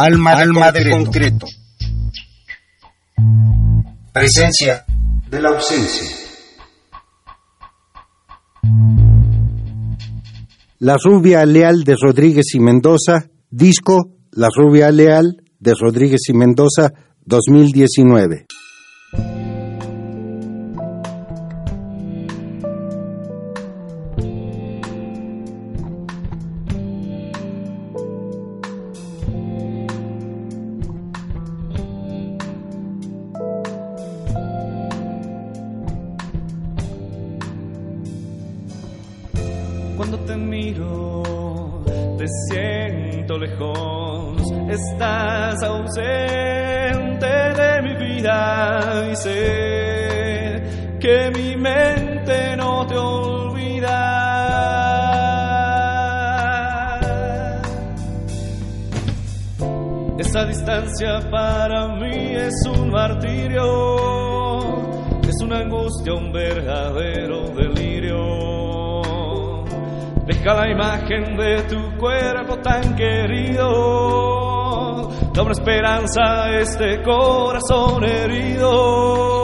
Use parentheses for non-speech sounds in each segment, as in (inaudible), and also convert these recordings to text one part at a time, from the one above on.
Alma, Alma de concreto. Presencia de la ausencia. La rubia leal de Rodríguez y Mendoza, disco La rubia leal de Rodríguez y Mendoza 2019. Una esperanza a este corazón herido.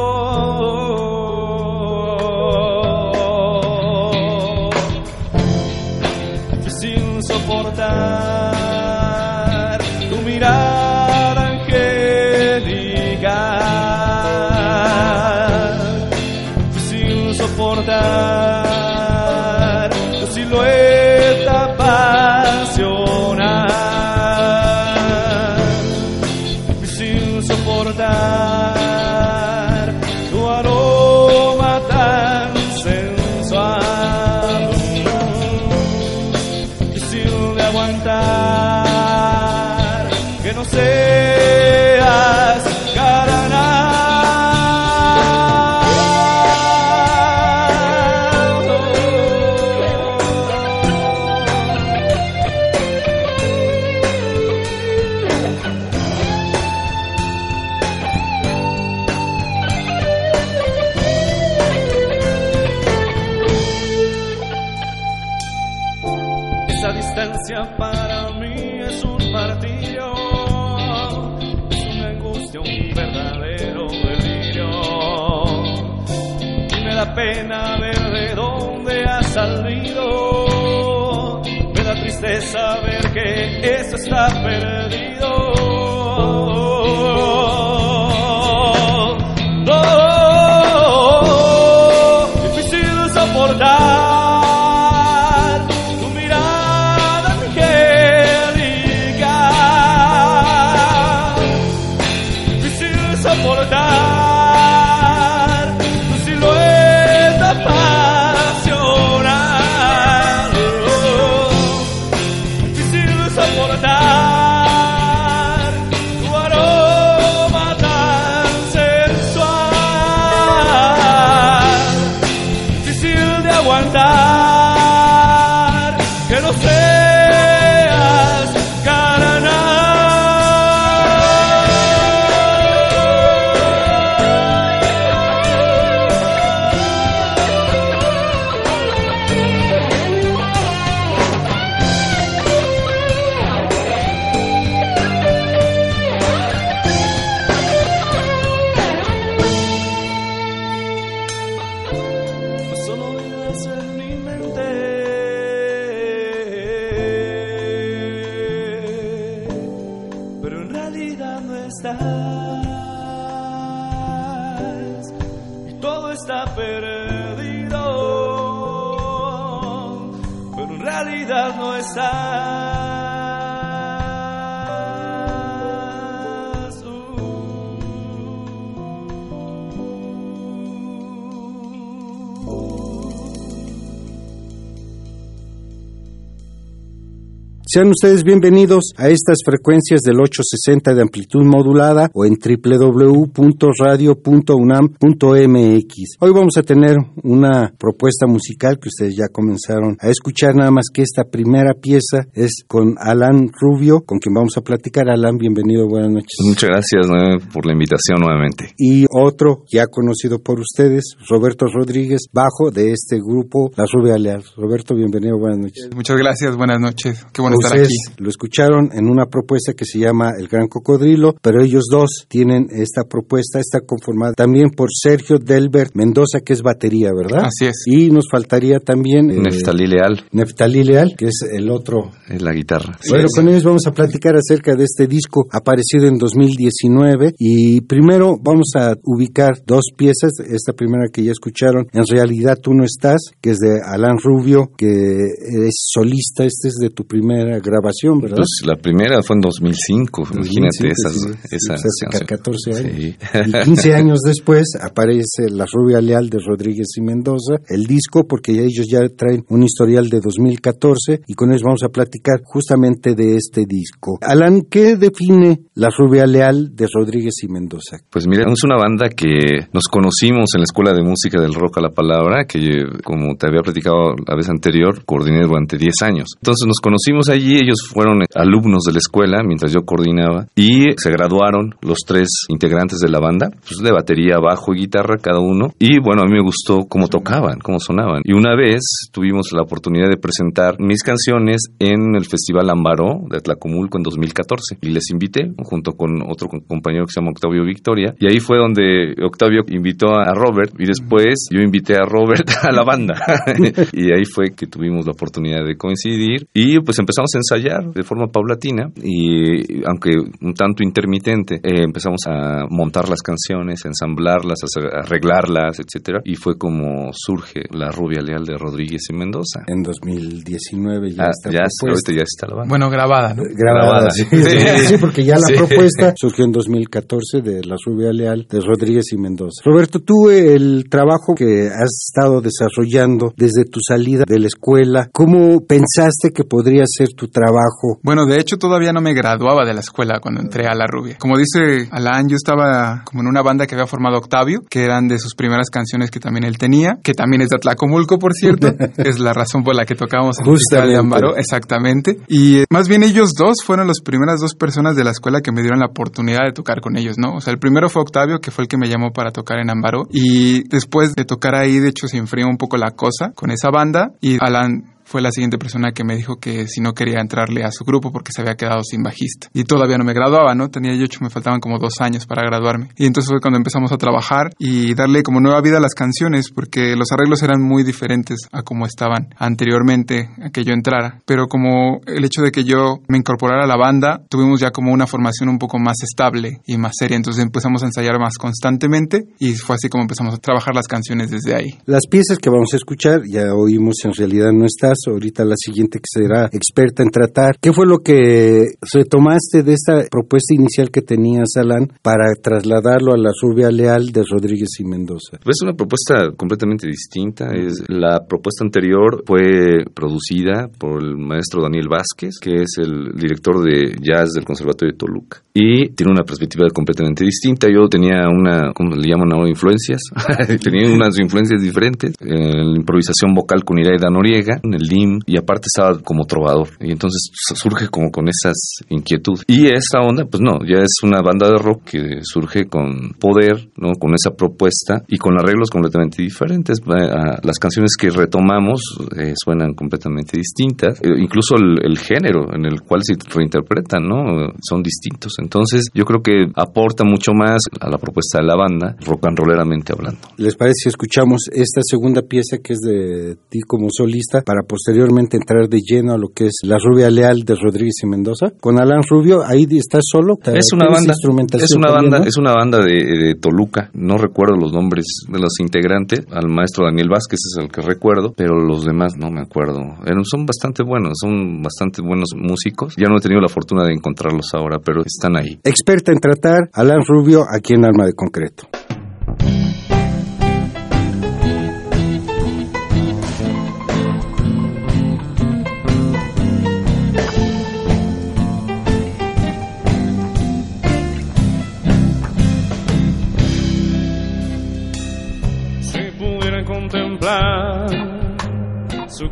Sean ustedes bienvenidos a estas frecuencias del 860 de amplitud modulada o en www.radio.unam.mx. Hoy vamos a tener una propuesta musical que ustedes ya comenzaron a escuchar, nada más que esta primera pieza es con Alan Rubio, con quien vamos a platicar. Alan, bienvenido, buenas noches. Muchas gracias ¿no? por la invitación nuevamente. Y otro ya conocido por ustedes, Roberto Rodríguez, bajo de este grupo La Rubia Leal. Roberto, bienvenido, buenas noches. Muchas gracias, buenas noches. Qué bueno estar aquí. Lo escucharon en una propuesta que se llama El Gran Cocodrilo, pero ellos dos tienen esta propuesta, está conformada también por Sergio Delbert Mendoza, que es batería, ¿verdad? Así es. Y nos faltaría también... eh, Neftalí Leal. Neftalí Leal, que es el otro... Es la guitarra. Bueno, con ellos vamos a platicar acerca de este disco aparecido en 2019 y primero vamos a ubicar dos piezas, esta primera que ya escucharon, En realidad tú no estás, que es de Alan Rubio, que es solista, este es de tu primera grabación, ¿verdad? Pues la primera fue en 2005, 2005 imagínate esas, sí, esas sí, hace 14 años. Sí. Y 15 años después aparece La Rubia Leal de Rodríguez y Mendoza, el disco, porque ellos ya traen un historial de 2014 y con ellos vamos a platicar justamente de este disco. Alan, ¿qué define La Rubia Leal de Rodríguez y Mendoza? Pues mira, es una banda que nos conocimos en la Escuela de Música del Rock a la Palabra, que como te había platicado la vez anterior, coordiné durante 10 años. Entonces nos conocimos allí, ellos fueron alumnos de la escuela mientras yo coordinaba y se graduaron los tres integrantes de la banda, pues de batería, bajo y guitarra cada uno. Y bueno, a mí me gustó cómo tocaban, cómo sonaban. Y una vez tuvimos la oportunidad de presentar mis canciones en el Festival Ambaró de Atlacomulco en 2014 y les invité junto con otro compañero que se llama Octavio Victoria. Y ahí fue donde Octavio invitó a Robert y después yo invité a Robert (laughs) a la banda. (laughs) y ahí fue que tuvimos la oportunidad de coincidir y pues empezamos a ensayar de forma paulatina y aunque un tanto intermitente, eh, empezamos a montar las canciones, a ensamblarlas, a arreglarlas, etcétera y fue como surge la Rubia Leal de Rodríguez y Mendoza. En 2019 ya ah, está ya, ahorita ya está la banda. Bueno, grabada, ¿no? Grabada, grabada sí. Sí. sí. porque ya la (laughs) sí. propuesta surgió en 2014 de la Rubia Leal de Rodríguez y Mendoza. Roberto, tú el trabajo que has estado desarrollando desde tu salida de la escuela, ¿cómo pensaste que podría ser tu trabajo? Bueno, de hecho todavía no me graduaba de la escuela cuando entré a La Rubia. Como dice Alan, yo estaba como en una banda que había formado Octavio, que eran de sus primeras canciones que también él tenía, que también es de Atlacomulco, por cierto. (laughs) es la razón por la que tocábamos en el de Ambaro, exactamente. Y eh, más bien ellos dos fueron las primeras dos personas de la escuela que me dieron la oportunidad de tocar con ellos, ¿no? O sea, el primero fue Octavio, que fue el que me llamó para tocar en Ambaro. Y después de tocar ahí, de hecho, se enfrió un poco la cosa con esa banda. Y Alan fue la siguiente persona que me dijo que si no quería entrarle a su grupo porque se había quedado sin bajista. Y todavía no me graduaba, ¿no? Tenía yo ocho, me faltaban como dos años para graduarme. Y entonces fue cuando empezamos a trabajar y darle como nueva vida a las canciones porque los arreglos eran muy diferentes a como estaban anteriormente a que yo entrara. Pero como el hecho de que yo me incorporara a la banda, tuvimos ya como una formación un poco más estable y más seria. Entonces empezamos a ensayar más constantemente y fue así como empezamos a trabajar las canciones desde ahí. Las piezas que vamos a escuchar, ya oímos en realidad no ahorita la siguiente que será experta en tratar. ¿Qué fue lo que retomaste de esta propuesta inicial que tenías, Alan, para trasladarlo a la rubia leal de Rodríguez y Mendoza? Es una propuesta completamente distinta. Es, la propuesta anterior fue producida por el maestro Daniel Vázquez, que es el director de jazz del Conservatorio de Toluca. Y tiene una perspectiva completamente distinta. Yo tenía una, ¿cómo le llaman ahora? Influencias. (laughs) tenía unas influencias diferentes. En la improvisación vocal con Iraida Noriega, en el DIM, y aparte estaba como trovador. Y entonces surge como con esas inquietudes. Y esta onda, pues no, ya es una banda de rock que surge con poder, ¿no? Con esa propuesta y con arreglos completamente diferentes. Las canciones que retomamos eh, suenan completamente distintas. Eh, incluso el, género en el cual se reinterpretan, ¿no? Son distintos. Entonces yo creo que aporta mucho más a la propuesta de la banda, rock and rolleramente hablando. ¿Les parece si escuchamos esta segunda pieza que es de ti como solista para posteriormente entrar de lleno a lo que es La Rubia Leal de Rodríguez y Mendoza? Con Alan Rubio, ahí estás solo. Es una banda, es una banda, ¿no? es una banda de, de, Toluca. No recuerdo los nombres de los integrantes. Al maestro Daniel Vázquez es el que recuerdo, pero los demás no me acuerdo. Son bastante buenos, son bastante buenos músicos. Ya no he tenido la fortuna de encontrarlos ahora, pero están ahí. Experta en tratar, Alan Rubio, aquí en Alma de Concreto.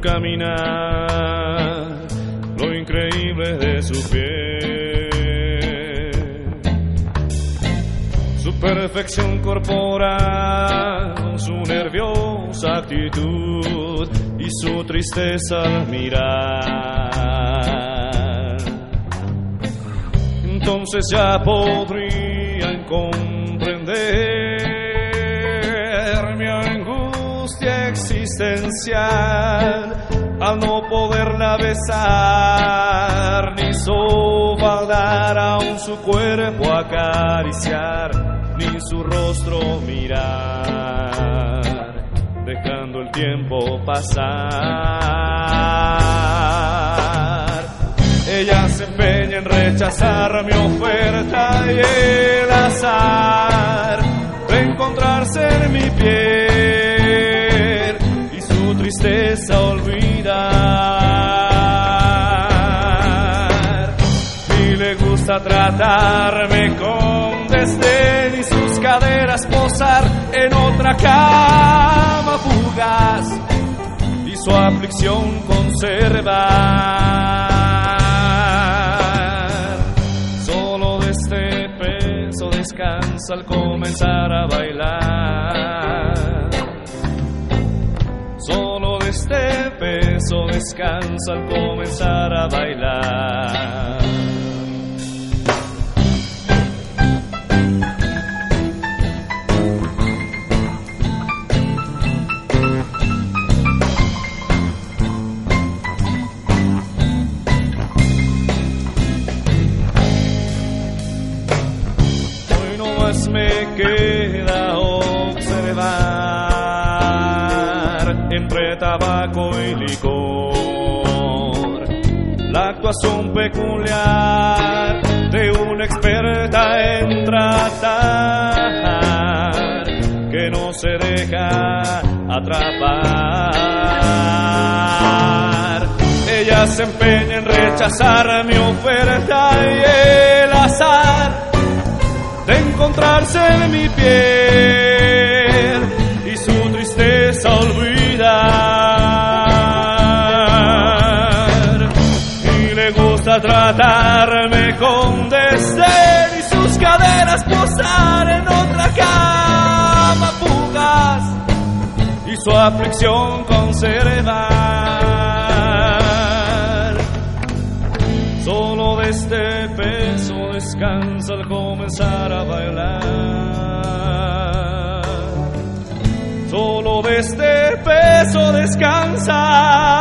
Caminar, lo increíble de su piel, su perfección corporal, su nerviosa actitud y su tristeza al mirar. entonces ya podrían comprender existencial al no poderla besar ni sofaldar aún su cuerpo acariciar ni su rostro mirar dejando el tiempo pasar. Ella se empeña en rechazar mi oferta y el azar de encontrarse en mi piel tristeza olvidar. Y le gusta tratarme con desdén y sus caderas posar en otra cama fugaz y su aflicción conservar. Solo de este peso descansa al comenzar a bailar. Peso descansa al comenzar a bailar. Actuación peculiar de una experta en tratar que no se deja atrapar. Ella se empeña en rechazar mi oferta y el azar de encontrarse en mi piel gusta tratarme con desdén y sus caderas posar en otra cama fugaz y su aflicción conservar. Solo de este peso descansa al comenzar a bailar. Solo de este peso descansa.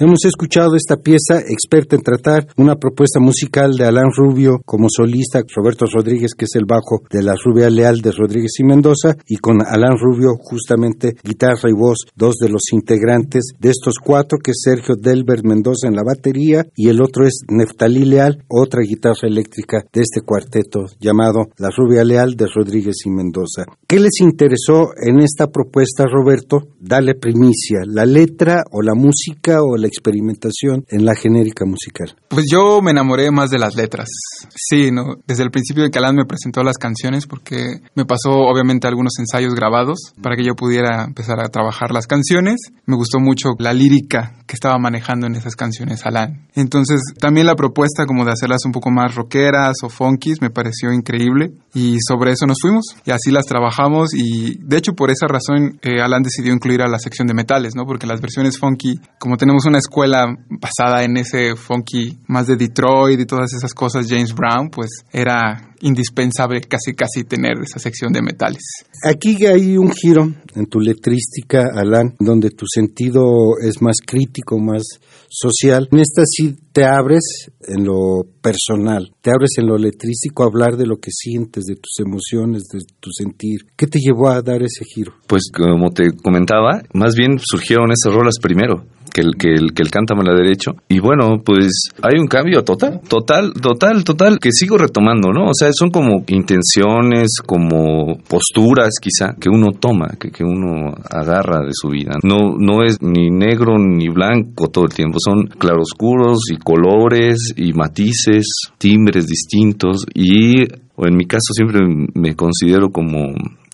Hemos escuchado esta pieza experta en tratar una propuesta musical de Alan Rubio como solista, Roberto Rodríguez, que es el bajo de la Rubia Leal de Rodríguez y Mendoza, y con Alan Rubio justamente guitarra y voz, dos de los integrantes de estos cuatro, que es Sergio Delbert Mendoza en la batería y el otro es Neftalí Leal, otra guitarra eléctrica de este cuarteto llamado La Rubia Leal de Rodríguez y Mendoza. ¿Qué les interesó en esta propuesta, Roberto? Dale primicia, la letra o la música o la experimentación en la genérica musical. Pues yo me enamoré más de las letras. Sí, ¿no? Desde el principio de que Alan me presentó las canciones porque me pasó obviamente algunos ensayos grabados para que yo pudiera empezar a trabajar las canciones. Me gustó mucho la lírica que estaba manejando en esas canciones Alan. Entonces también la propuesta como de hacerlas un poco más rockeras o funkies me pareció increíble y sobre eso nos fuimos y así las trabajamos y de hecho por esa razón eh, Alan decidió incluir a la sección de metales, ¿no? Porque las versiones funky, como tenemos una escuela basada en ese funky más de Detroit y todas esas cosas, James Brown, pues era indispensable casi casi tener esa sección de metales. Aquí hay un giro en tu letrística, Alan, donde tu sentido es más crítico, más social. En esta sí te abres en lo personal, te abres en lo letrístico a hablar de lo que sientes, de tus emociones, de tu sentir. ¿Qué te llevó a dar ese giro? Pues como te comentaba, más bien surgieron esas rolas primero. Que el, que el que el cántame la derecho y bueno pues hay un cambio total total total total que sigo retomando no o sea son como intenciones como posturas quizá que uno toma que, que uno agarra de su vida. No no es ni negro ni blanco todo el tiempo. Son claroscuros y colores y matices timbres distintos. Y o en mi caso siempre me considero como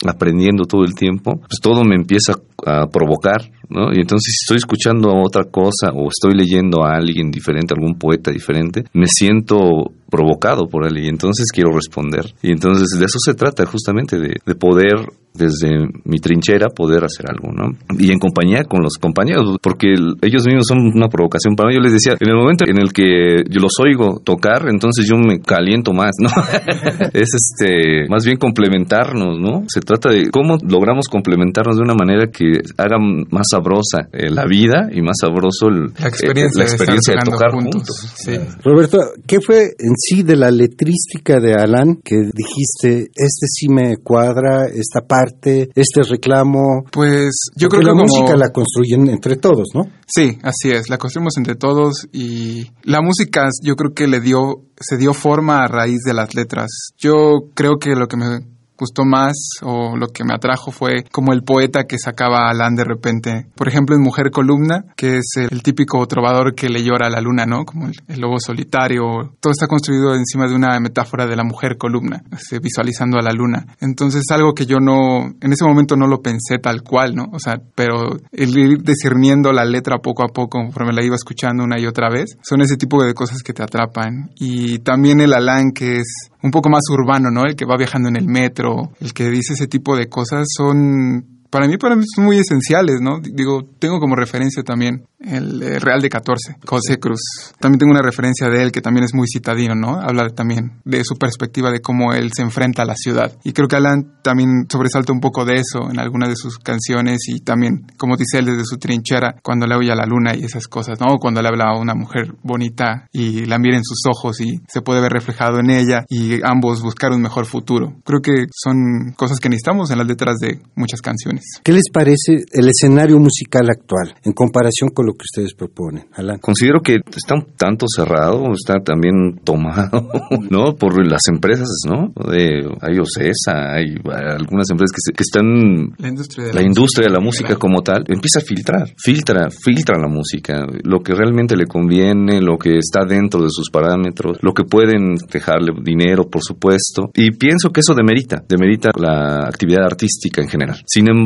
aprendiendo todo el tiempo, pues todo me empieza a provocar, ¿no? Y entonces si estoy escuchando otra cosa o estoy leyendo a alguien diferente, algún poeta diferente, me siento provocado por él y entonces quiero responder. Y entonces de eso se trata justamente, de, de poder desde mi trinchera poder hacer algo, ¿no? Y en compañía con los compañeros, porque ellos mismos son una provocación para mí. Yo les decía, en el momento en el que yo los oigo tocar, entonces yo me caliento más, ¿no? (laughs) es este, más bien complementarnos, ¿no? Se trata de cómo logramos complementarnos de una manera que haga más sabrosa eh, la vida y más sabroso el, la experiencia, eh, la experiencia de, tocar juntos. juntos. Sí. Roberto, ¿qué fue en sí de la letrística de Alan que dijiste, este sí me cuadra, esta parte? este reclamo? Pues yo Porque creo que la como... música la construyen entre todos, ¿no? Sí, así es, la construimos entre todos y la música yo creo que le dio, se dio forma a raíz de las letras. Yo creo que lo que me gustó más o lo que me atrajo fue como el poeta que sacaba Alan de repente. Por ejemplo, en Mujer Columna, que es el, típico trovador que le llora a la luna, ¿no? Como el, lobo solitario. Todo está construido encima de una metáfora de la mujer columna, así, visualizando a la luna. Entonces, algo que yo no, en ese momento no lo pensé tal cual, ¿no? O sea, pero el ir discerniendo la letra poco a poco, conforme la iba escuchando una y otra vez, son ese tipo de cosas que te atrapan. Y también el Alan, que es un poco más urbano, ¿no? El que va viajando en el metro, el que dice ese tipo de cosas son para mí, para mí son muy esenciales, ¿no? Digo, tengo como referencia también el eh, Real de 14, José Cruz. También tengo una referencia de él que también es muy citadino, ¿no? Habla también de su perspectiva de cómo él se enfrenta a la ciudad. Y creo que Alan también sobresalta un poco de eso en algunas de sus canciones y también, como dice él, desde su trinchera, cuando le oye a la luna y esas cosas, ¿no? Cuando le habla a una mujer bonita y la mira en sus ojos y se puede ver reflejado en ella y ambos buscar un mejor futuro. Creo que son cosas que necesitamos en las letras de muchas canciones. ¿Qué les parece el escenario musical actual en comparación con lo que ustedes proponen, Alan? Considero que está un tanto cerrado, está también tomado, (laughs) ¿no? Por las empresas, ¿no? De, hay OCESA, hay algunas empresas que, se, que están... La industria de la, la, industria de la música como tal, empieza a filtrar, filtra, filtra la música, lo que realmente le conviene, lo que está dentro de sus parámetros, lo que pueden dejarle dinero, por supuesto, y pienso que eso demerita, demerita la actividad artística en general. Sin embargo,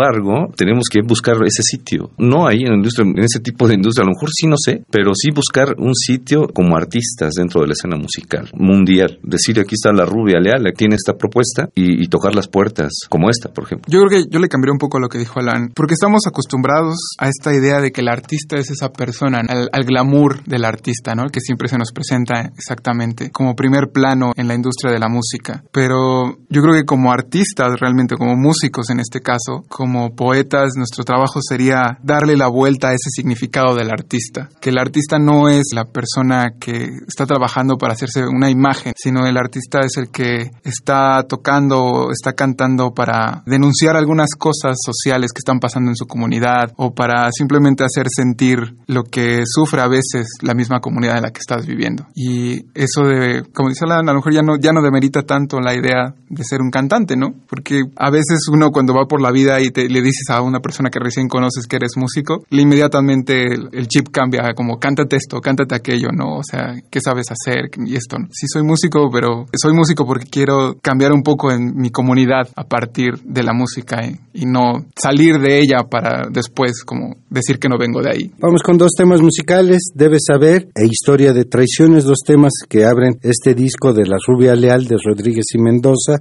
tenemos que buscar ese sitio. No ahí en, industria, en ese tipo de industria, a lo mejor sí no sé, pero sí buscar un sitio como artistas dentro de la escena musical mundial. Decir, aquí está la rubia leal, tiene esta propuesta y, y, tocar las puertas como esta, por ejemplo. Yo creo que yo le cambié un poco lo que dijo Alan, porque estamos acostumbrados a esta idea de que el artista es esa persona, al, al glamour del artista, ¿no? Que siempre se nos presenta exactamente como primer plano en la industria de la música. Pero yo creo que como artistas, realmente como músicos en este caso, como poetas, nuestro trabajo sería darle la vuelta a ese significado del artista. Que el artista no es la persona que está trabajando para hacerse una imagen, sino el artista es el que está tocando, está cantando para denunciar algunas cosas sociales que están pasando en su comunidad o para simplemente hacer sentir lo que sufre a veces la misma comunidad en la que estás viviendo. Y eso de, como dice Alan, a lo mejor ya no, ya no demerita tanto la idea de ser un cantante, ¿no? Porque a veces uno cuando va por la vida y te, le dices a una persona que recién conoces que eres músico, le inmediatamente el, el, chip cambia, como cántate esto, cántate aquello, ¿no? O sea, ¿qué sabes hacer? Y esto, ¿no? Sí soy músico, pero soy músico porque quiero cambiar un poco en mi comunidad a partir de la música y, y no salir de ella para después como decir que no vengo de ahí. Vamos con dos temas musicales, Debes Saber e Historia de Traiciones, dos temas que abren este disco de La Rubia Leal de Rodríguez y Mendoza.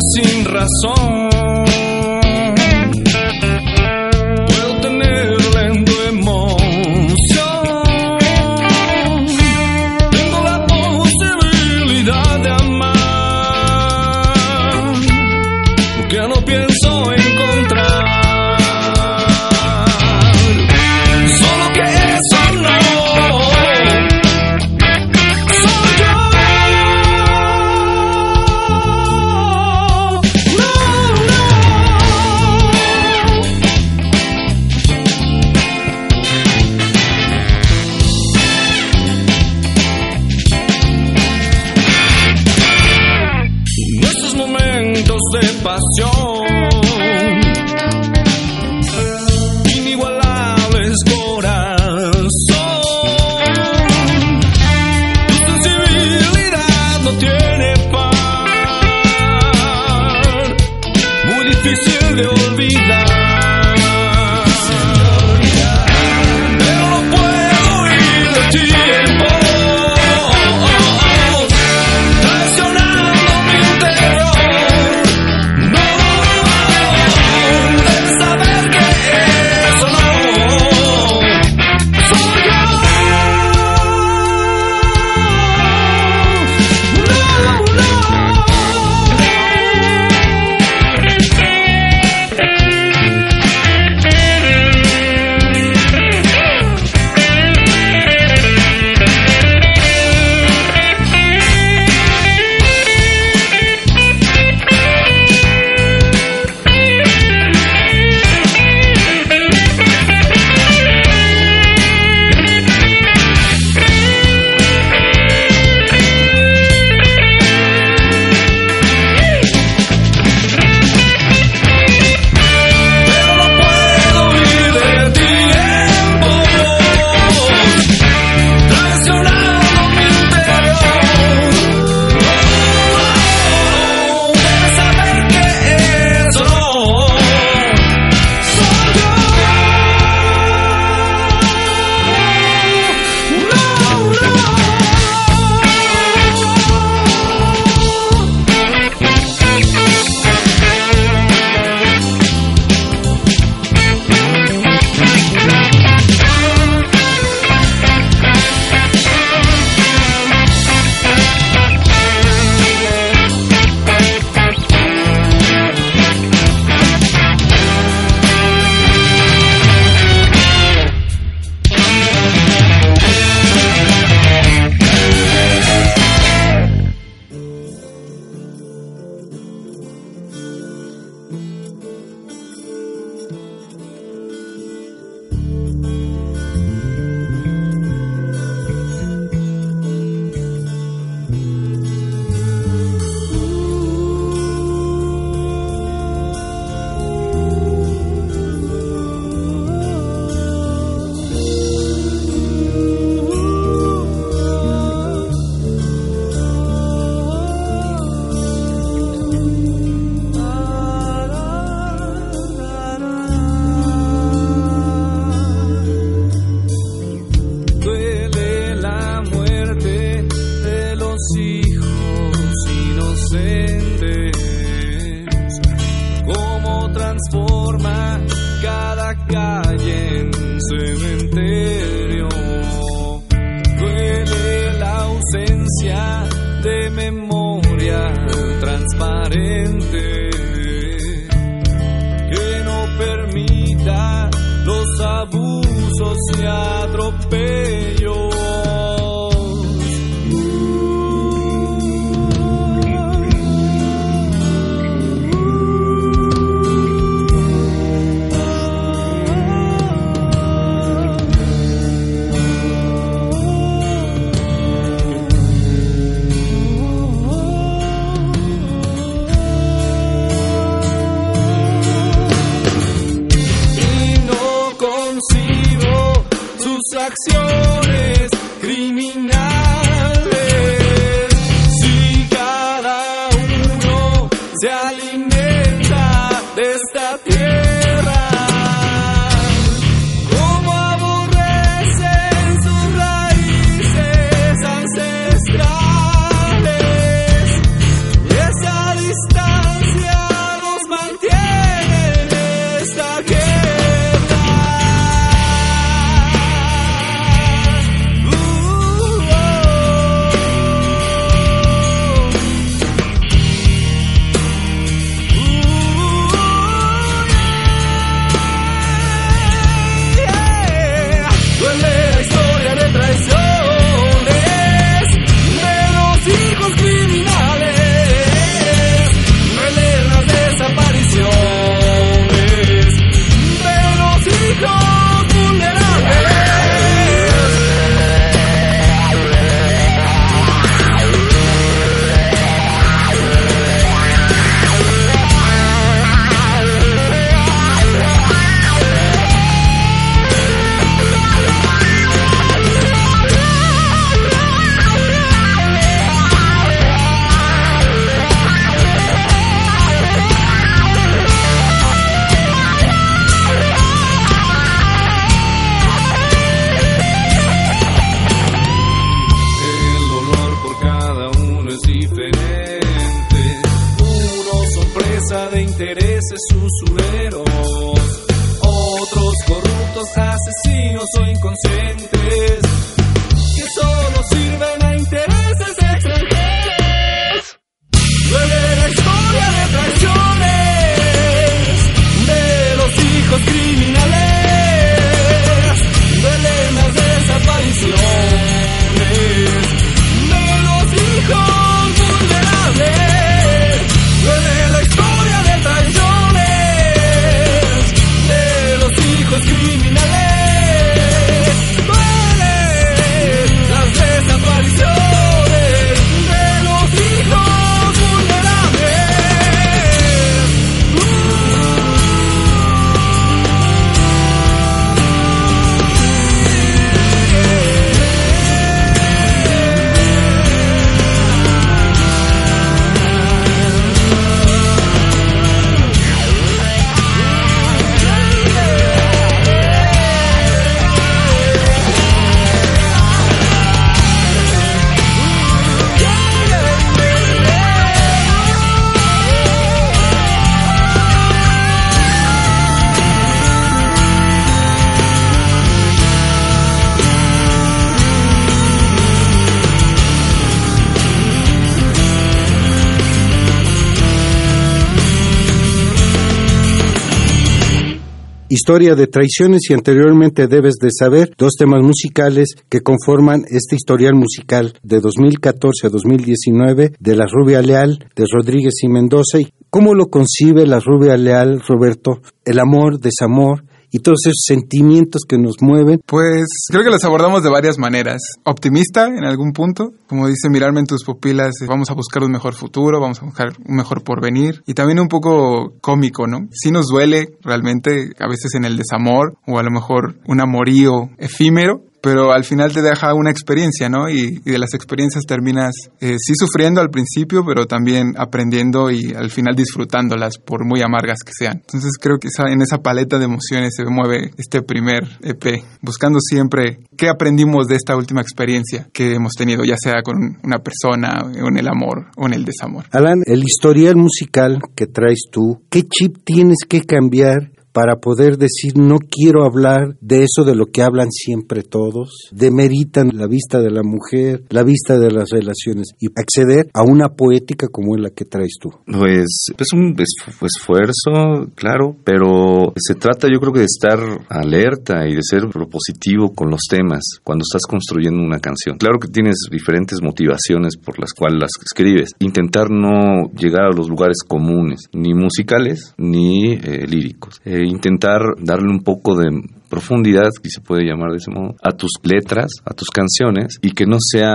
Sin razón. Sus otros corruptos, asesinos o inconscientes Historia de traiciones y anteriormente debes de saber dos temas musicales que conforman este historial musical de 2014 a 2019 de La Rubia Leal, de Rodríguez y Mendoza. ¿Y ¿Cómo lo concibe La Rubia Leal, Roberto? El amor, desamor y todos esos sentimientos que nos mueven. Pues creo que los abordamos de varias maneras. Optimista en algún punto, como dice mirarme en tus pupilas, eh, vamos a buscar un mejor futuro, vamos a buscar un mejor porvenir. Y también un poco cómico, ¿no? Sí nos duele realmente a veces en el desamor o a lo mejor un amorío efímero, pero al final te deja una experiencia, ¿no? Y, de las experiencias terminas eh, sí sufriendo al principio, pero también aprendiendo y al final disfrutándolas, por muy amargas que sean. Entonces creo que en esa paleta de emociones se mueve este primer EP, buscando siempre qué aprendimos de esta última experiencia que hemos tenido, ya sea con una persona, o en el amor o en el desamor. Alan, el historial musical que traes tú, ¿qué chip tienes que cambiar para poder decir no quiero hablar de eso de lo que hablan siempre todos, demeritan la vista de la mujer, la vista de las relaciones y acceder a una poética como es la que traes tú. Pues es un esfuerzo, claro, pero se trata yo creo de estar alerta y de ser propositivo con los temas cuando estás construyendo una canción. Claro que tienes diferentes motivaciones por las cuales las escribes. Intentar no llegar a los lugares comunes, ni musicales ni eh, líricos. Intentar darle un poco de profundidad, si se puede llamar de ese modo, a tus letras, a tus canciones, y que no sea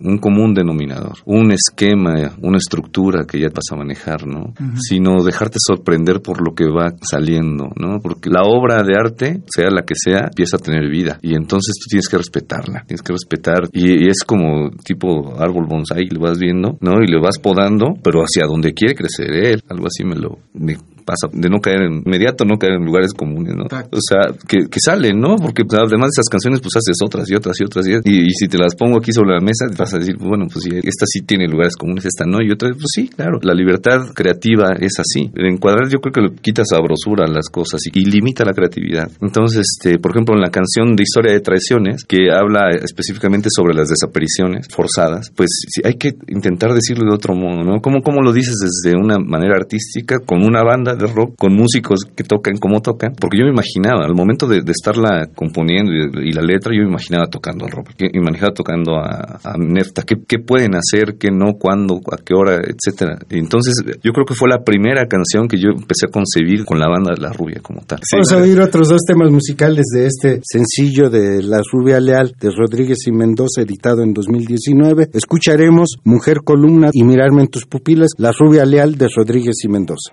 un común denominador, un esquema, una estructura que ya vas a manejar, ¿no? Sino dejarte sorprender por lo que va saliendo, ¿no? Porque la obra de arte, sea la que sea, empieza a tener vida, y entonces tú tienes que respetarla, tienes que respetar, y, es como tipo árbol bonsai, lo vas viendo, ¿no? Y lo vas podando, pero hacia donde quiere crecer él, algo así me lo pasa, de no caer en inmediato, no caer en lugares comunes, ¿no? O sea, que, que salen, ¿no? Porque pues, además de esas canciones, pues haces otras y otras y otras y, y, si te las pongo aquí sobre la mesa, vas a decir, bueno, pues sí, esta sí tiene lugares comunes, esta no, y otra, pues sí, claro, la libertad creativa es así. En encuadrar yo creo que le quita sabrosura a las cosas y, y limita la creatividad. Entonces, este, por ejemplo, en la canción de Historia de Traiciones, que habla específicamente sobre las desapariciones forzadas, pues sí, hay que intentar decirlo de otro modo, ¿no? ¿Cómo, cómo lo dices desde una manera artística, con una banda de rock, con músicos que tocan como tocan? Porque yo me imaginaba, al momento de, de estarla componiendo y, la letra, yo me imaginaba tocando al rock, me imaginaba tocando a, a Nefta, ¿qué, ¿qué, pueden hacer, qué no, cuándo, a qué hora, etcétera. Entonces, yo creo que fue la primera canción que yo empecé a concebir con la banda de La Rubia como tal. Vamos a oír otros dos temas musicales de este sencillo de La Rubia Leal de Rodríguez y Mendoza, editado en 2019. Escucharemos Mujer Columna y Mirarme en tus pupilas, La Rubia Leal de Rodríguez y Mendoza.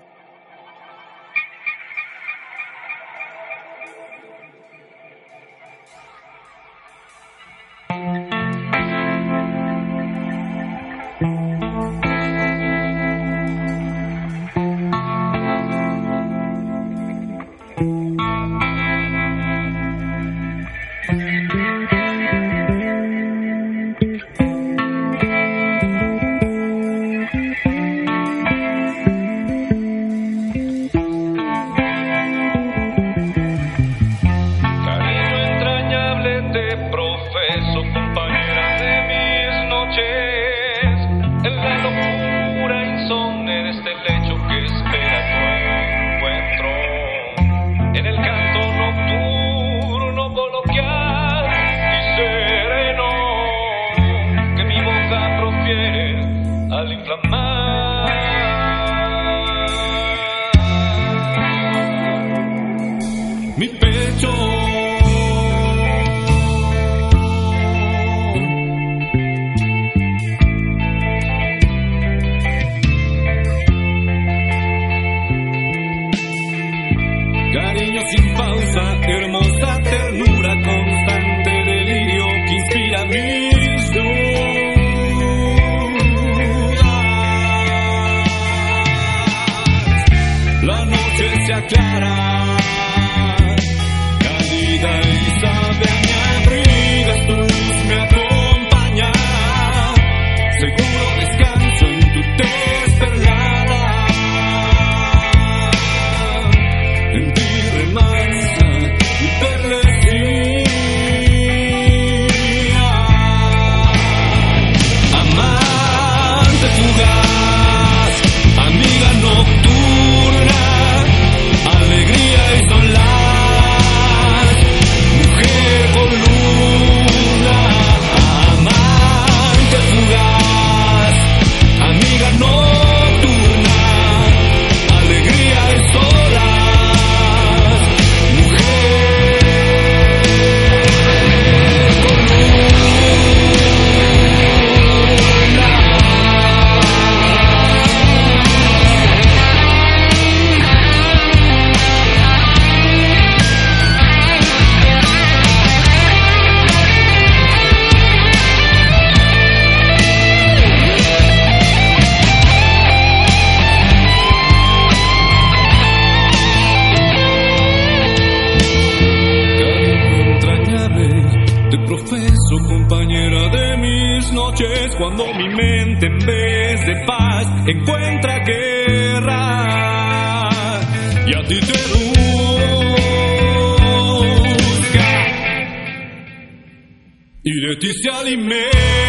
la cuando mi mente en vez de paz encuentra guerra y a ti te busca y de ti se alimenta.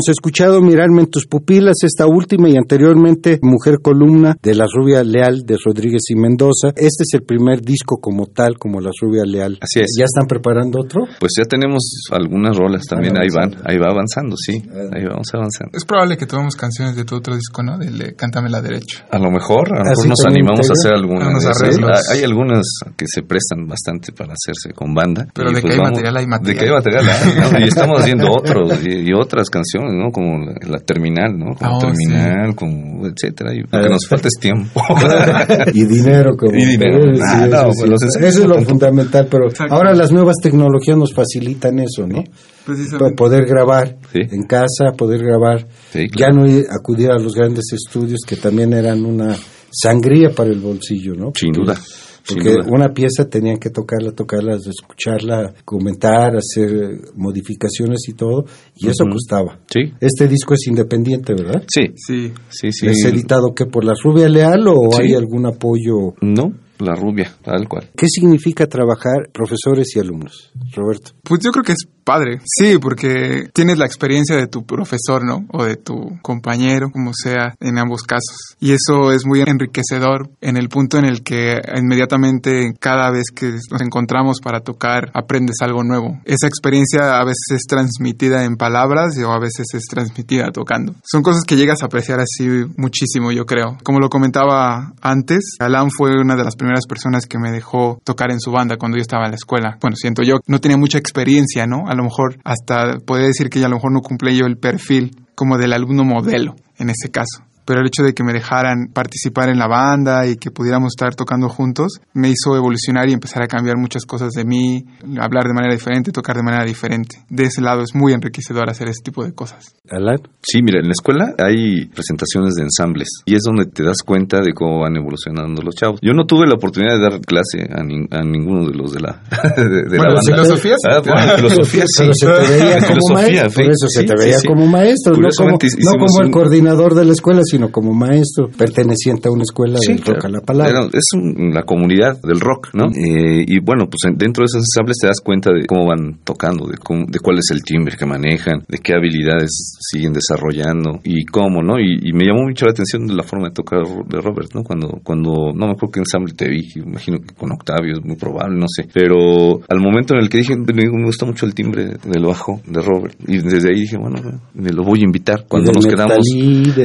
Habíamos escuchado Mirarme en tus pupilas, esta última y anteriormente Mujer Columna de La Rubia Leal de Rodríguez y Mendoza. Este es el primer disco como tal, como La Rubia Leal. Así es. ¿Ya están preparando otro? Pues ya tenemos algunas rolas también, Ahí ahí va van, ahí va avanzando, sí, ahí vamos avanzando. Es probable que tomemos canciones de tu otro disco, ¿no? Del de Cántame la derecha. A lo mejor, a lo Así mejor nos animamos a hacer algunas. arreglos. Ah, Hay algunas que se prestan bastante para hacerse con banda. Pero Y de que hay material, hay De que hay material. material, hay, ¿no? Y estamos haciendo (laughs) otros y, y otras canciones, ¿no? Como la, la Terminal, ¿no? Como Oh, Terminal, como etcétera. Y lo que nos falta es tiempo. (laughs) y dinero como Y dinero. Sí, Ah, no, sí. pues eso es lo fundamental pero ahora las nuevas tecnologías nos facilitan eso no Precisamente. poder grabar Sí. en casa poder grabar Sí, ya no ir- acudir a los grandes estudios que también eran una sangría para el bolsillo no Sin duda. Porque una pieza tenían que tocarla, tocarla, escucharla, comentar, hacer modificaciones y todo, y eso Ujú. costaba. Sí, Este disco es independiente, ¿verdad? sí, Sí. sí, sí. ¿Es editado que por la Rubia Leal o Sí. hay algún apoyo? No, la rubia, tal cual. ¿Qué significa trabajar profesores y alumnos, Roberto? Pues yo creo que es padre. Sí, porque tienes la experiencia de tu profesor, ¿no? O de tu compañero, como sea, en ambos casos. Y eso es muy enriquecedor en el punto en el que inmediatamente cada vez que nos encontramos para tocar aprendes algo nuevo. Esa experiencia a veces es transmitida en palabras o a veces es transmitida tocando. Son cosas que llegas a apreciar así muchísimo, yo creo. Como lo comentaba antes, Alan fue una de las primeras personas que me dejó tocar en su banda cuando yo estaba en la escuela. Bueno, siento yo, no tenía mucha experiencia, ¿no? A lo mejor hasta podría decir que a lo mejor no cumplí yo el perfil como del alumno modelo en ese caso. Pero el hecho de que me dejaran participar en la banda y que pudiéramos estar tocando juntos me hizo evolucionar y empezar a cambiar muchas cosas de mí, hablar de manera diferente, tocar de manera diferente. De ese lado es muy enriquecedor hacer ese tipo de cosas. Alan. Sí, mira, en la escuela hay presentaciones de ensambles y es donde te das cuenta de cómo van evolucionando los chavos. Yo no tuve la oportunidad de dar clase a, nin- a ninguno de los de la, (laughs) de, de Bueno, la banda. filosofía sí. Ah, bueno, filosofía sí. Pero se te veía (laughs) como maestro, por eso se sí, te veía sí. como maestro, no como, no como el coordinador de la escuela, sino como maestro perteneciente a una escuela Sí, del rock claro. a la palabra. Era- es un- la comunidad del rock, ¿no? Eh, y bueno, pues en- dentro de esos ensambles te das cuenta de cómo van tocando, de, cómo- de cuál es el timbre que manejan, de qué habilidades siguen desarrollando y cómo, ¿no? Y, y me llamó mucho la atención la forma de tocar de Robert, ¿no? Cuando, cuando no me acuerdo qué ensamble te vi, imagino que con Octavio, es muy probable, no sé. Pero al momento en el que dije, me, me gusta mucho el timbre del bajo de Robert. Y desde ahí dije, bueno, me lo voy a invitar cuando nos quedamos.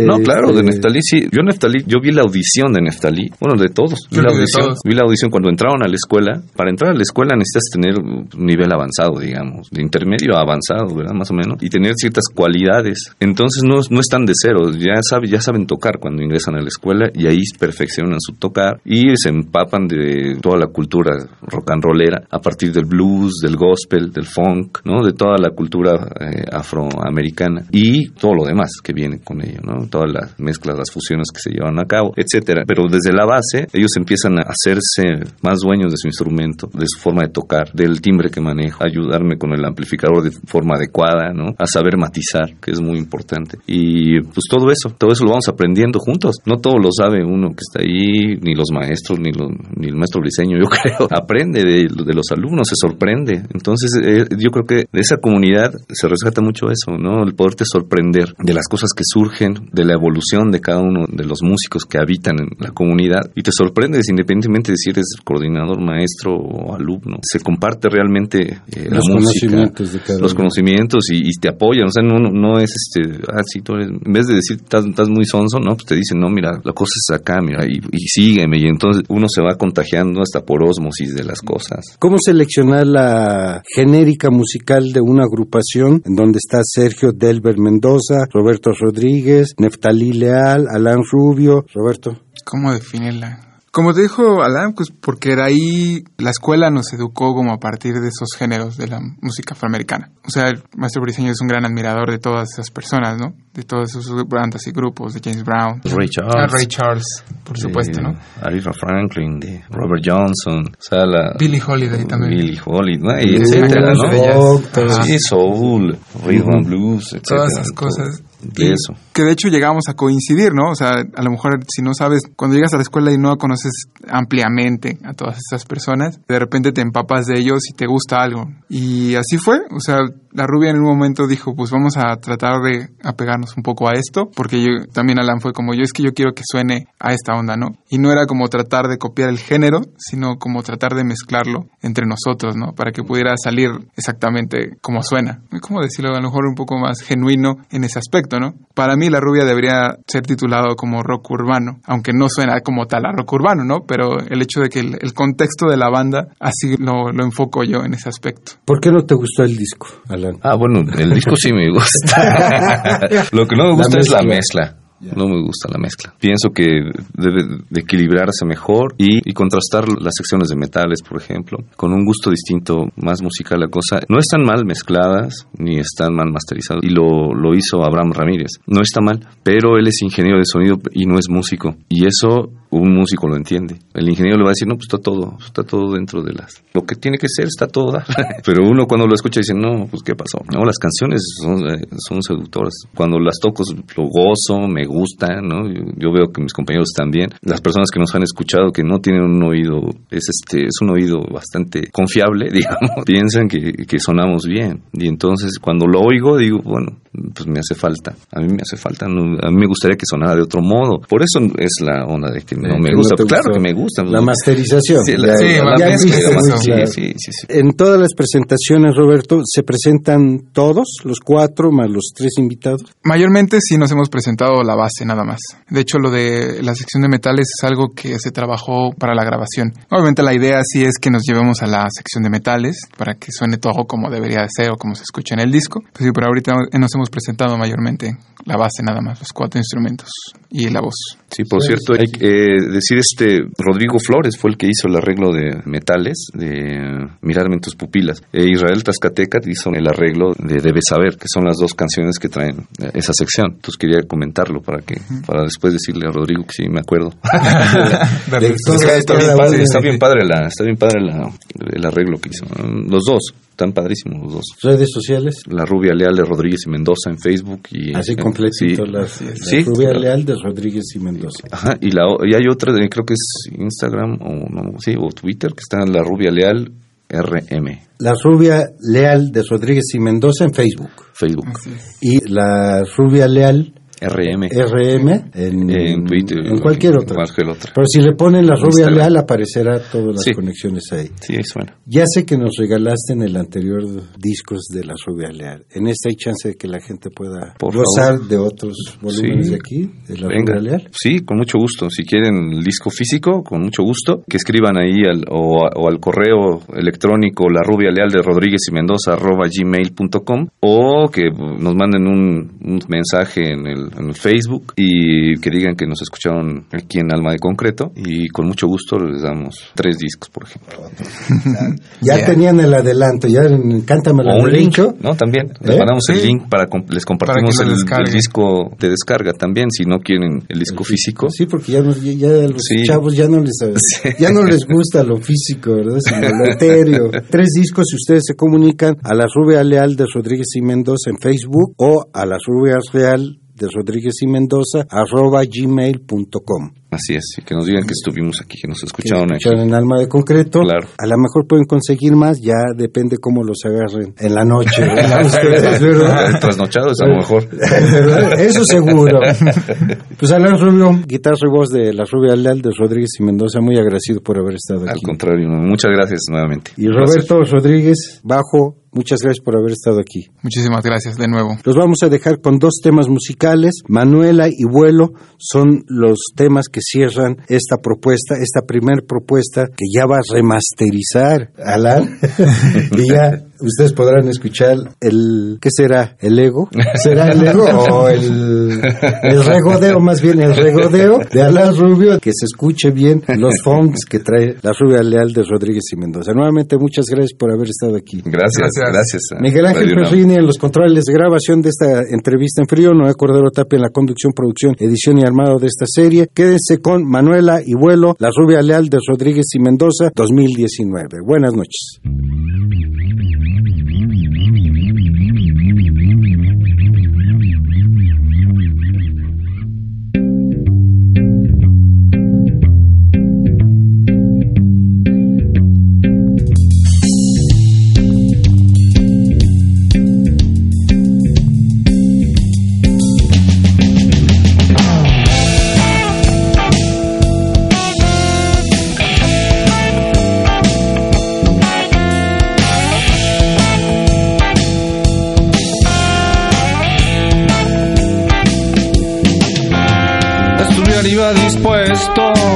No, claro, de Neftalí sí. Yo Neftalí, yo vi la audición de Neftalí, bueno, de todos. Vi Yo la audición, vi la audición cuando entraron a la escuela. Para entrar a la escuela necesitas tener un nivel avanzado, digamos, de intermedio a avanzado, ¿verdad? Más o menos, y tener ciertas cualidades. Entonces no, no están de cero, ya saben, ya saben tocar cuando ingresan a la escuela y ahí perfeccionan su tocar y se empapan de toda la cultura rock and rollera a partir del blues, del gospel, del funk, ¿no? De toda la cultura eh, afroamericana y todo lo demás que viene con ello, ¿no? Todas las mezclas, las fusiones que se llevan a cabo, etcétera. Pero desde la base ellos empiezan a hacerse más dueños de su instrumento, de su forma de tocar, del timbre que maneja, ayudarme con el amplificador de forma adecuada, ¿no? A saber matizar, que es muy importante. Y pues todo eso, todo eso lo vamos aprendiendo juntos. No todo lo sabe uno que está ahí, ni los maestros, ni, lo- ni el maestro briseño, yo (laughs) creo. Aprende de, de los alumnos, se sorprende. Entonces eh, yo creo que de esa comunidad se rescata mucho eso, ¿no? El poderte sorprender de las cosas que surgen, de la evolución de cada uno de los músicos que habitan en la comunidad y te sorprendes independientemente de si eres coordinador, maestro o alumno. Se comparte realmente eh, la Los música, conocimientos de cada los uno. conocimientos y, y te apoyan. O sea, no, es este, ah, sí, tú eres- en vez de decir estás, estás muy sonso, no, pues te dicen, no, mira, la cosa es acá, mira, y, y sígueme. Y entonces uno se va contagiando hasta por osmosis de las cosas. ¿Cómo seleccionar la genérica musical de una agrupación en donde está Sergio Delber Mendoza, Roberto Rodríguez, Neftalí Leal, Alan Rubio? Roberto. ¿Cómo definirla? Como te dijo Alan, pues porque de ahí la escuela nos educó como a partir de esos géneros de la música afroamericana. O sea, el maestro Briseño es un gran admirador de todas esas personas, ¿no? De todas esas bandas y grupos, de James Brown. Ray Charles. Ah, Ray Charles, por supuesto, ¿no? Aretha Franklin, de Robert Johnson, o sea, la, Billie Holiday también. Billie Holiday, ¿no? y etcétera, ¿no? Sí, soul, rhythm and blues, etcétera. Todas esas cosas. De Y eso. Que de hecho llegamos a coincidir, ¿no? O sea, a lo mejor si no sabes, cuando llegas a la escuela y no conoces ampliamente a todas estas personas, de repente te empapas de ellos y te gusta algo. Y así fue, o sea, La rubia en un momento dijo, pues vamos a tratar de apegarnos un poco a esto, porque yo, también Alan fue como yo, es que yo quiero que suene a esta onda, ¿no? Y no era como tratar de copiar el género, sino como tratar de mezclarlo entre nosotros, ¿no? Para que pudiera salir exactamente como suena. ¿Cómo decirlo? A lo mejor un poco más genuino en ese aspecto, ¿no? Para mí la rubia debería ser titulado como rock urbano, aunque no suena como tal a rock urbano, ¿no? Pero el hecho de que el, contexto de la banda, así lo, lo enfoco yo en ese aspecto. ¿Por qué no te gustó el disco, Alan? Ah, bueno, el disco sí me gusta. (laughs) Lo que no me gusta es la mezcla. No me gusta la mezcla. Pienso que debe de equilibrarse mejor y, contrastar las secciones de metales, por ejemplo, con un gusto distinto, más musical la cosa. No están mal mezcladas ni están mal masterizadas. Y lo, lo hizo Abraham Ramírez. No está mal, pero él es ingeniero de sonido y no es músico. Y eso un músico lo entiende. El ingeniero le va a decir, no, pues está todo, está todo dentro de las... Lo que tiene que ser está todo. (laughs) Pero uno cuando lo escucha dice, no, pues ¿qué pasó? No, las canciones son, eh, son seductoras. Cuando las toco lo gozo, me gusta, ¿no? Yo, veo que mis compañeros también. Las personas que nos han escuchado que no tienen un oído, es este, es un oído bastante confiable, (laughs) digamos, piensan que, que sonamos bien. Y entonces cuando lo oigo digo, bueno, pues me hace falta. A mí me hace falta. a mí me gustaría que sonara de otro modo. Por eso es la onda de que no me gusta. claro que me gusta. La masterización. Sí, sí, En todas las presentaciones, Roberto, ¿se presentan todos, los cuatro, más los tres invitados? Mayormente sí nos hemos presentado la base nada más. De hecho, lo de la sección de metales es algo que se trabajó para la grabación. Obviamente la idea sí es que nos llevemos a la sección de metales para que suene todo como debería de ser o como se escucha en el disco. Pues sí, pero ahorita nos hemos presentado mayormente la base nada más, los cuatro instrumentos y la voz. Sí, por cierto, eh, decir este, Rodrigo Flores fue el que hizo el arreglo de metales, de Mirarme en tus pupilas. E Israel Tascateca hizo el arreglo de Debes saber, que son las dos canciones que traen eh, esa sección. Entonces quería comentarlo para que, para después decirle a Rodrigo que sí me acuerdo. (laughs) (laughs) está, bien padre, está bien padre la, está bien padre la, el arreglo que hizo. Los dos. Están padrísimos los dos. ¿Redes sociales? La Rubia Leal de Rodríguez y Mendoza en Facebook. y Así completito. La, Rubia Leal de Rodríguez y Mendoza. Ajá, y, la, y hay otra, creo que es Instagram o, no, sí, o Twitter, que está en La Rubia Leal RM. La Rubia Leal de Rodríguez y Mendoza en Facebook. Facebook. Y la Rubia Leal RM. RM en, Twitter. En cualquier otra. Pero si le ponen la rubia leal aparecerá todas las conexiones ahí. Sí, suena. Ya sé que nos regalaste en el anterior discos de la rubia leal. En esta hay chance de que la gente pueda gozar de otros volúmenes de aquí, de la rubia leal. Sí, con mucho gusto. Si quieren el disco físico, con mucho gusto, que escriban ahí al, o, al correo electrónico la rubia leal de Rodríguez y Mendoza arroba gmail.com o que nos manden un, un mensaje en el en el Facebook y que digan que nos escucharon aquí en Alma de Concreto y con mucho gusto les damos tres discos, por ejemplo. ya tenían el adelanto, ya cántame la un link, ¿no? También les ¿Eh? mandamos el link para les compartimos el, disco de descarga también si no quieren el disco físico. Sí, porque ya, los chavos ya no les ya no les gusta lo físico, ¿verdad? Sino lo (laughs) etéreo. tres discos si ustedes se comunican a la Rubia Leal de Rodríguez y Mendoza en Facebook o a la Rubia Real de Rodríguez y Mendoza arroba gmail.com. Así es, y que nos digan que estuvimos aquí, que nos escucharon, que en Alma de Concreto. Claro. A lo mejor pueden conseguir más, ya depende cómo los agarren en la noche. ¿verdad? (laughs) Trasnochados a lo mejor. (laughs) Eso seguro. (laughs) Pues Alan Rubio, guitarra y voz de La Rubia Leal de Rodríguez y Mendoza, muy agradecido por haber estado aquí. Al contrario, muchas gracias nuevamente. Y Roberto Rodríguez, bajo, Muchas gracias por haber estado aquí. Muchísimas gracias de nuevo. Los vamos a dejar con dos temas musicales. Manuela y Vuelo son los temas que cierran esta propuesta, esta primer propuesta que ya va a remasterizar Alan. (laughs) y ustedes podrán escuchar el, ¿qué será? ¿El ego? ¿Será el ego o el, el regodeo, más bien el regodeo de Alan Rubio? Que se escuche bien los fonts que trae la Rubia Leal de Rodríguez y Mendoza. Nuevamente, muchas gracias por haber estado aquí. Gracias, gracias. Miguel Ángel Perrini en los controles de grabación de esta entrevista en frío, Noé Cordero Tapia en la conducción, producción, edición y armado de esta serie. Quédense con Manuela y Vuelo, la Rubia Leal de Rodríguez y Mendoza, 2019. Buenas noches.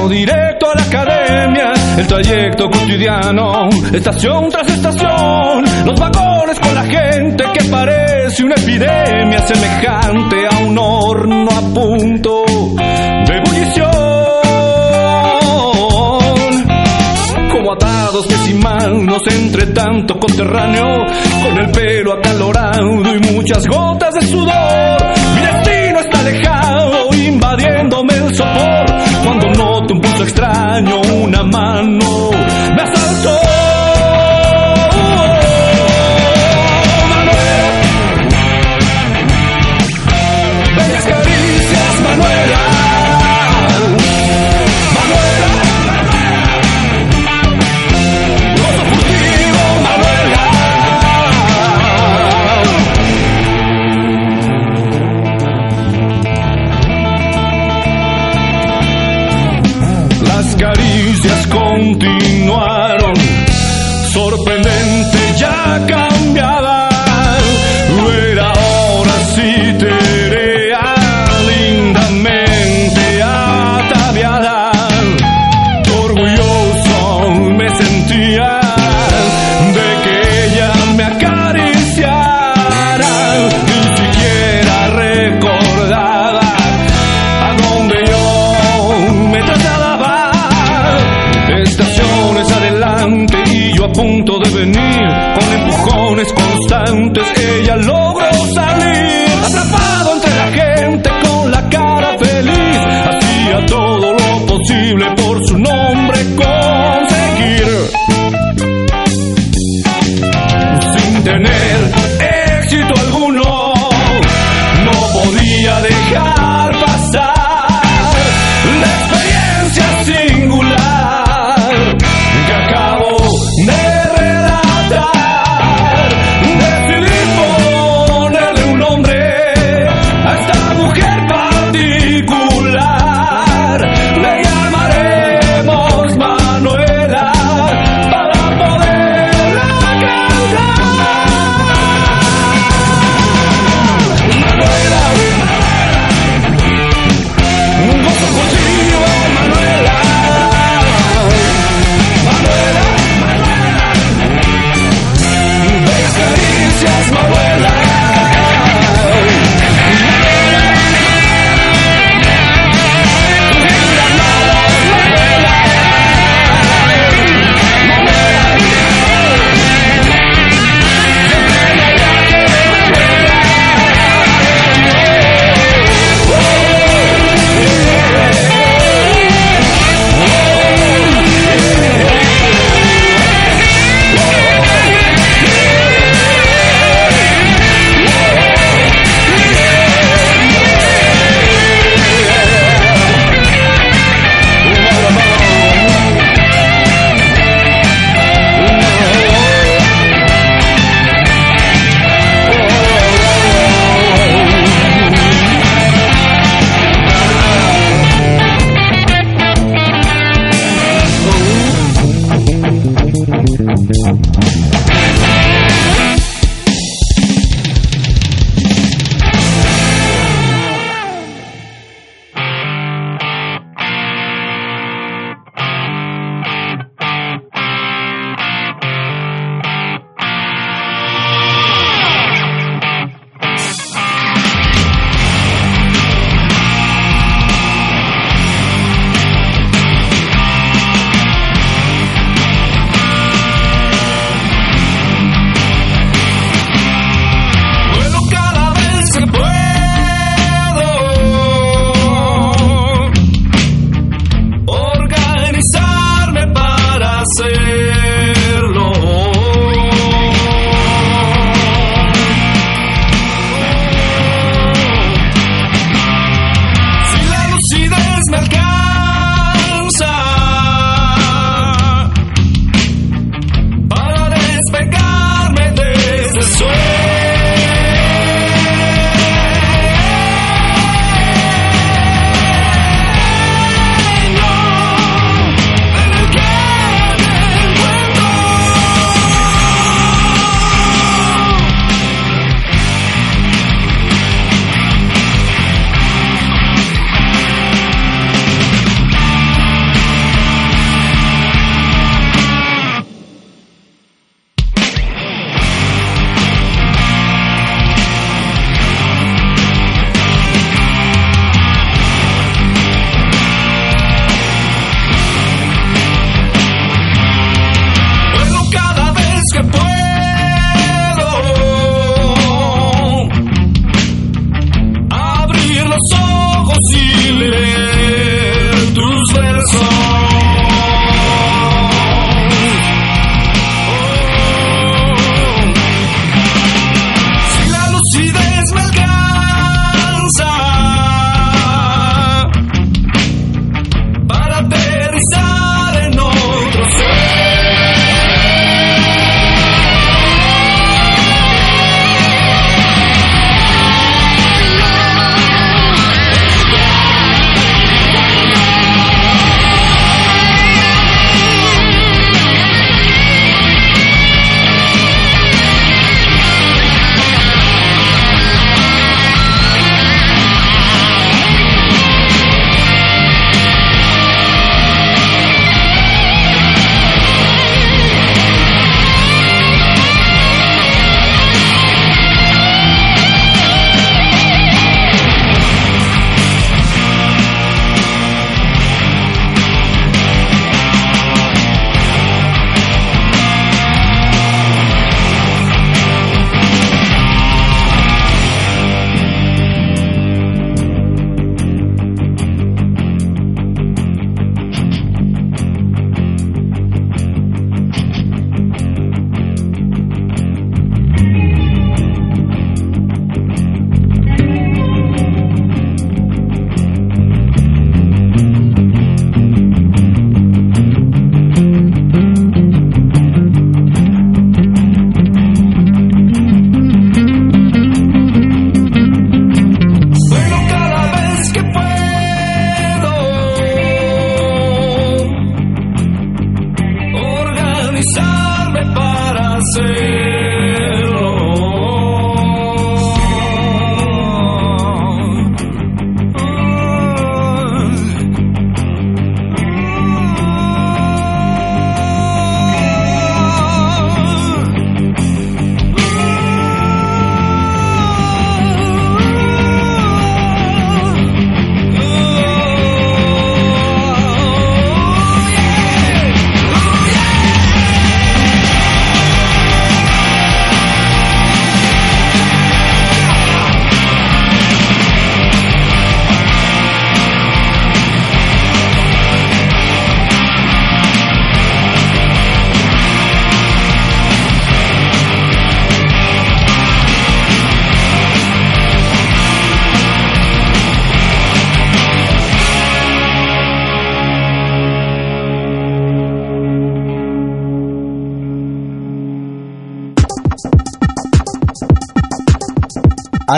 directo a la academia, el trayecto cotidiano, estación tras estación, los vagones con la gente que parece una epidemia semejante a un horno a punto de ebullición. Como atados de cimanos entre tanto conterráneo, con el pelo acalorado y muchas gotas de sudor.